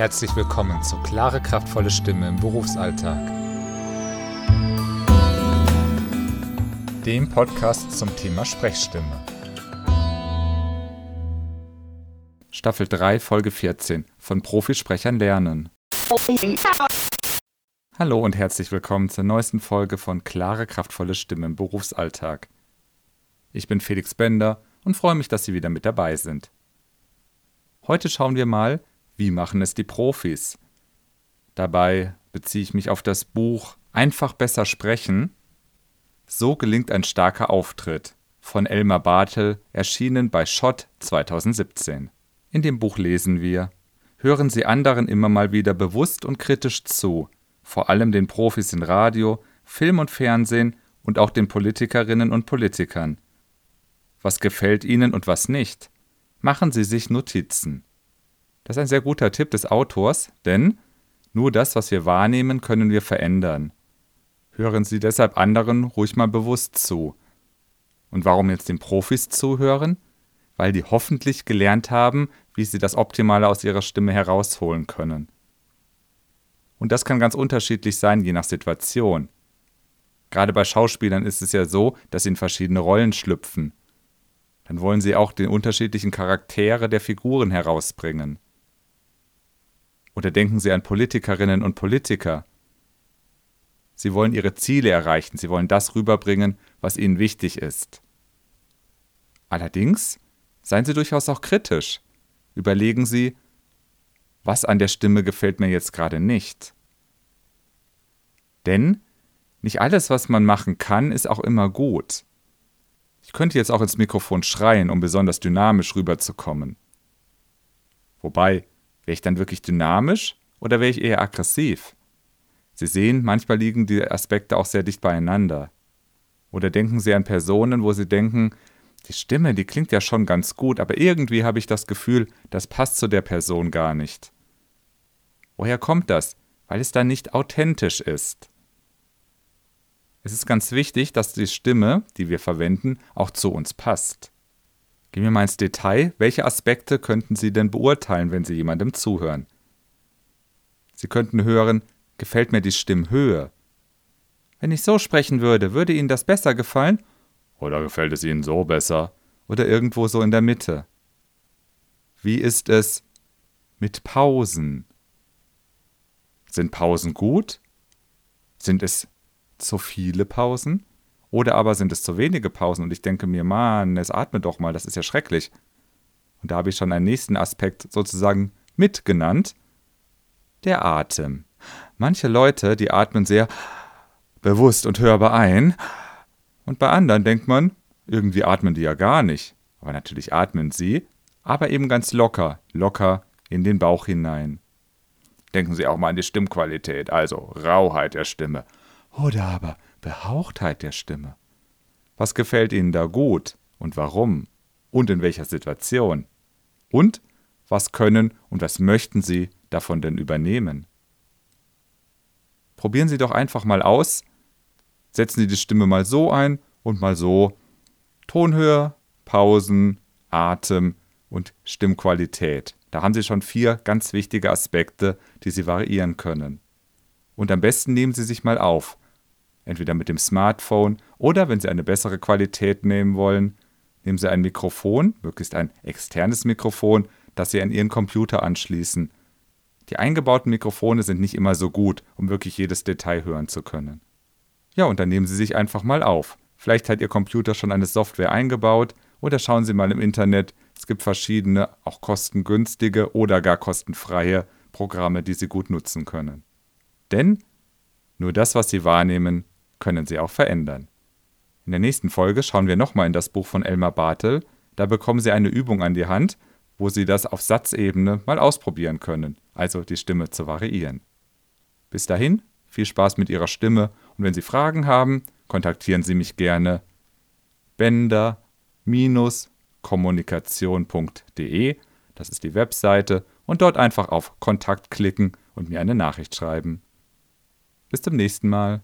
Herzlich willkommen zu Klare, kraftvolle Stimme im Berufsalltag. Dem Podcast zum Thema Sprechstimme. Staffel 3, Folge 14 von Profisprechern lernen. Hallo und herzlich willkommen zur neuesten Folge von Klare, kraftvolle Stimme im Berufsalltag. Ich bin Felix Bender und freue mich, dass Sie wieder mit dabei sind. Heute schauen wir mal, wie machen es die Profis? Dabei beziehe ich mich auf das Buch Einfach besser sprechen. So gelingt ein starker Auftritt von Elmar Bartel, erschienen bei Schott 2017. In dem Buch lesen wir: Hören Sie anderen immer mal wieder bewusst und kritisch zu, vor allem den Profis in Radio, Film und Fernsehen und auch den Politikerinnen und Politikern. Was gefällt Ihnen und was nicht? Machen Sie sich Notizen. Das ist ein sehr guter Tipp des Autors, denn nur das, was wir wahrnehmen, können wir verändern. Hören Sie deshalb anderen ruhig mal bewusst zu. Und warum jetzt den Profis zuhören? Weil die hoffentlich gelernt haben, wie sie das Optimale aus ihrer Stimme herausholen können. Und das kann ganz unterschiedlich sein, je nach Situation. Gerade bei Schauspielern ist es ja so, dass sie in verschiedene Rollen schlüpfen. Dann wollen sie auch die unterschiedlichen Charaktere der Figuren herausbringen. Oder denken Sie an Politikerinnen und Politiker. Sie wollen ihre Ziele erreichen, sie wollen das rüberbringen, was ihnen wichtig ist. Allerdings seien Sie durchaus auch kritisch. Überlegen Sie, was an der Stimme gefällt mir jetzt gerade nicht. Denn nicht alles, was man machen kann, ist auch immer gut. Ich könnte jetzt auch ins Mikrofon schreien, um besonders dynamisch rüberzukommen. Wobei, Wäre ich dann wirklich dynamisch oder wäre ich eher aggressiv? Sie sehen, manchmal liegen die Aspekte auch sehr dicht beieinander. Oder denken Sie an Personen, wo Sie denken, die Stimme, die klingt ja schon ganz gut, aber irgendwie habe ich das Gefühl, das passt zu der Person gar nicht. Woher kommt das? Weil es dann nicht authentisch ist. Es ist ganz wichtig, dass die Stimme, die wir verwenden, auch zu uns passt. Gehen wir mal ins Detail. Welche Aspekte könnten Sie denn beurteilen, wenn Sie jemandem zuhören? Sie könnten hören, gefällt mir die Stimmhöhe? Wenn ich so sprechen würde, würde Ihnen das besser gefallen? Oder gefällt es Ihnen so besser? Oder irgendwo so in der Mitte? Wie ist es mit Pausen? Sind Pausen gut? Sind es zu viele Pausen? Oder aber sind es zu wenige Pausen und ich denke mir, Mann, es atmet doch mal, das ist ja schrecklich. Und da habe ich schon einen nächsten Aspekt sozusagen mitgenannt. Der Atem. Manche Leute, die atmen sehr bewusst und hörbar ein. Und bei anderen denkt man, irgendwie atmen die ja gar nicht. Aber natürlich atmen sie, aber eben ganz locker, locker in den Bauch hinein. Denken Sie auch mal an die Stimmqualität, also Rauheit der Stimme. Oder aber Behauchtheit der Stimme. Was gefällt Ihnen da gut und warum und in welcher Situation? Und was können und was möchten Sie davon denn übernehmen? Probieren Sie doch einfach mal aus, setzen Sie die Stimme mal so ein und mal so. Tonhöhe, Pausen, Atem und Stimmqualität. Da haben Sie schon vier ganz wichtige Aspekte, die Sie variieren können. Und am besten nehmen Sie sich mal auf entweder mit dem Smartphone oder wenn Sie eine bessere Qualität nehmen wollen, nehmen Sie ein Mikrofon, möglichst ein externes Mikrofon, das Sie an Ihren Computer anschließen. Die eingebauten Mikrofone sind nicht immer so gut, um wirklich jedes Detail hören zu können. Ja, und dann nehmen Sie sich einfach mal auf. Vielleicht hat Ihr Computer schon eine Software eingebaut oder schauen Sie mal im Internet. Es gibt verschiedene, auch kostengünstige oder gar kostenfreie Programme, die Sie gut nutzen können. Denn nur das, was Sie wahrnehmen, können Sie auch verändern. In der nächsten Folge schauen wir nochmal in das Buch von Elmar Bartel. Da bekommen Sie eine Übung an die Hand, wo Sie das auf Satzebene mal ausprobieren können, also die Stimme zu variieren. Bis dahin, viel Spaß mit Ihrer Stimme und wenn Sie Fragen haben, kontaktieren Sie mich gerne. Bender-kommunikation.de, das ist die Webseite, und dort einfach auf Kontakt klicken und mir eine Nachricht schreiben. Bis zum nächsten Mal.